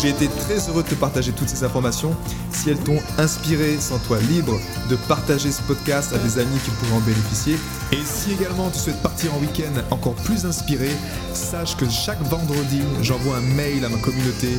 J'ai été très heureux de te partager toutes ces informations. Si elles t'ont inspiré, sens-toi libre de partager ce podcast à des amis qui pourraient en bénéficier. Et si également tu souhaites partir en week-end encore plus inspiré, sache que chaque vendredi, j'envoie un mail à ma communauté.